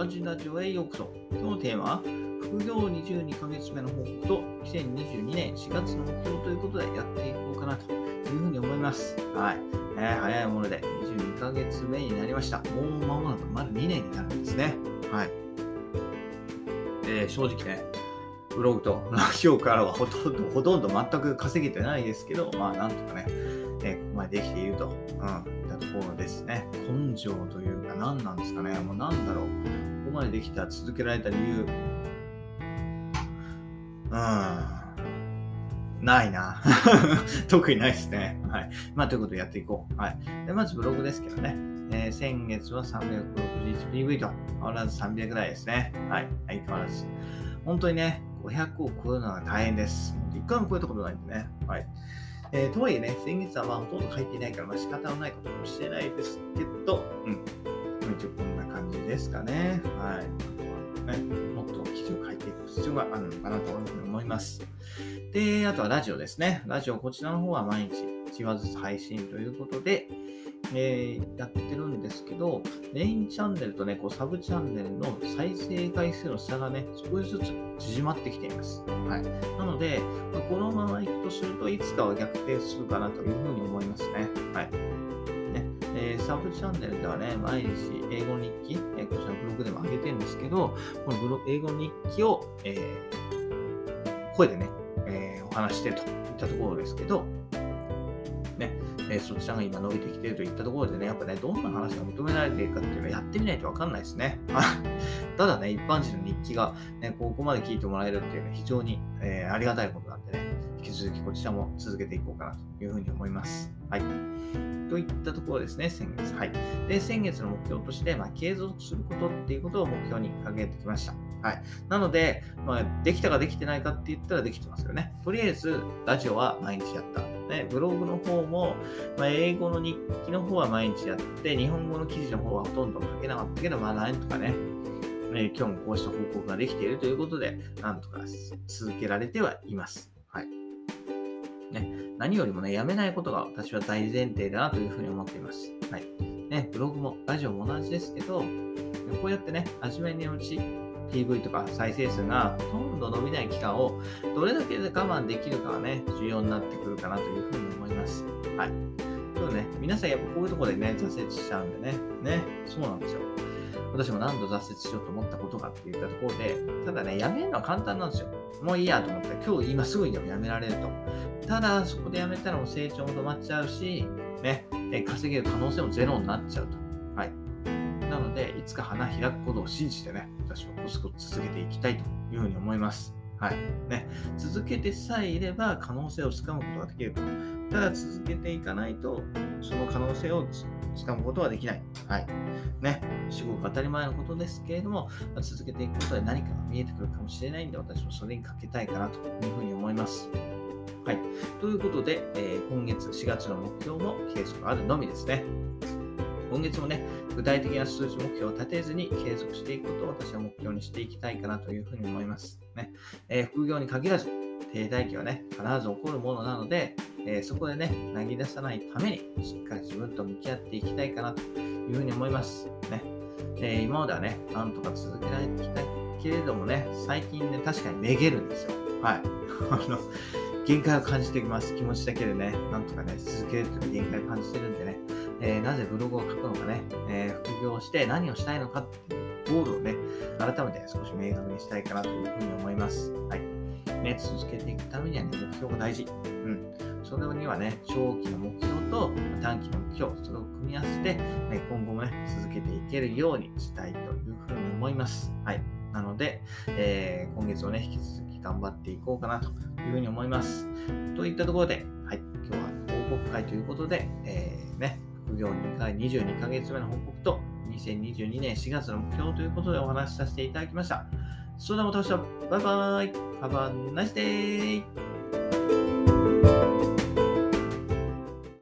ガジラジオへようこそ。今日のテーマは、副業22ヶ月目の報告と2022年4月の目標ということでやっていこうかなというふうに思います。はい。えー、早いもので22ヶ月目になりました。もう間もなくまだ2年になるんですね。はい。えー、正直ね、ブログとラジオからはほとんど、ほとんど全く稼げてないですけど、まあなんとかね、えー、ここまでできていると、うん、いったところですね。根性というか何なんですかね。もうなんだろう。までできた、続けられた理由。うん。ないな。特にないですね。はい。まあ、ということでやっていこう。はい。でまずブログですけどね。えー、先月は 361PV と変わらず300ぐらいですね。はい。相変わらず。本当にね、500を超えるのは大変です。1回も超えたことないんでね。はい。えー、とはいえね、先月はまあほとんど書いていないから、まあ仕方のないことかもしれないですけど、うん。ですかね。はい。ね、もっと記事を書いていく必要があるのかなと思います。で、あとはラジオですね。ラジオ、こちらの方は毎日1話ずつ配信ということで、えー、やってるんですけど、メインチャンネルとね、こうサブチャンネルの再生回数の差がね、少しずつ縮まってきています。はい。なので、このままいくとするといつかは逆転するかなというふうに思いますね。はい。えー、サブチャンネルではね、毎日英語日記、えー、こちらブログでも上げてるんですけど、このブロ英語日記を、えー、声でね、えお話してといったところですけど、ね、え、そちらが今伸びてきてるといったところでね、やっぱね、どんな話が求められているかっていうのはやってみないとわかんないですね。ただね、一般人の日記が、ね、ここまで聞いてもらえるっていうのは非常に、え、ありがたいこと、引き続きこちらも続けていこうかなというふうに思います。はい。といったところですね、先月。はい。で、先月の目標として、まあ、継続することっていうことを目標に掲げてきました。はい。なので、まあ、できたかできてないかって言ったらできてますよね。とりあえず、ラジオは毎日やった。ね、ブログの方も、まあ、英語の日記の方は毎日やって、日本語の記事の方はほとんど書けなかったけど、まあ、なんとかね、え今日もこうした報告ができているということで、なんとか続けられてはいます。ね、何よりもね、やめないことが私は大前提だなというふうに思っています。はい。ね、ブログもラジオも同じですけど、こうやってね、初めにうち、PV とか再生数がほとんど伸びない期間をどれだけで我慢できるかがね、重要になってくるかなというふうに思います。はい。でもね、皆さんやっぱこういうとこでね、挫折しちゃうんでね。ね、そうなんですよ。私も何度挫折しようと思ったことかって言ったところで、ただね、やめるのは簡単なんですよ。もういいやと思ったら、今日今すぐにでもやめられると。ただ、そこでやめたらもう成長も止まっちゃうし、ね、稼げる可能性もゼロになっちゃうと。はい。なので、いつか花開くことを信じてね、私はコツコツ続けていきたいというふうに思います。はい。ね。続けてさえいれば可能性をつかむことができると。ただ続けていかないと、その可能性をつかむことはできない。はい。ね。至極当たり前のことですけれども、続けていくことで何かが見えてくるかもしれないんで、私もそれにかけたいかなというふうに思います。はい。ということで、えー、今月4月の目標も継続あるのみですね。今月もね、具体的な数値目標を立てずに継続していくことを私は目標にしていきたいかなというふうに思います。ねえー、副業に限らず、停滞期はね、必ず起こるものなので、えー、そこでね、投げ出さないために、しっかり自分と向き合っていきたいかなというふうに思います。ねえー、今まではね、なんとか続けられてきたけれどもね、最近ね、確かにめげるんですよ。はい。あの限界を感じてきます。気持ちだけでね、なんとかね、続けるという限界を感じてるんでね、えー、なぜブログを書くのかね、えー、副業して何をしたいのかっていうゴールをね、改めて少し明確にしたいかなというふうに思います。はい。ね、続けていくためにはね、目標が大事。うん。それにはね、長期の目標と短期の目標、それを組み合わせて、ね、今後もね、続けていけるようにしたいというふうに思います。はい。なので、えー、今月もね、引き続き頑張っていこうかなというふうに思います。といったところで、はい、今日は報告会ということで、えー、ね、副業2回22ヶ月目の報告と、2022年4月の目標ということでお話しさせていただきました。それではまた明日、バイバイ !Have a nice day!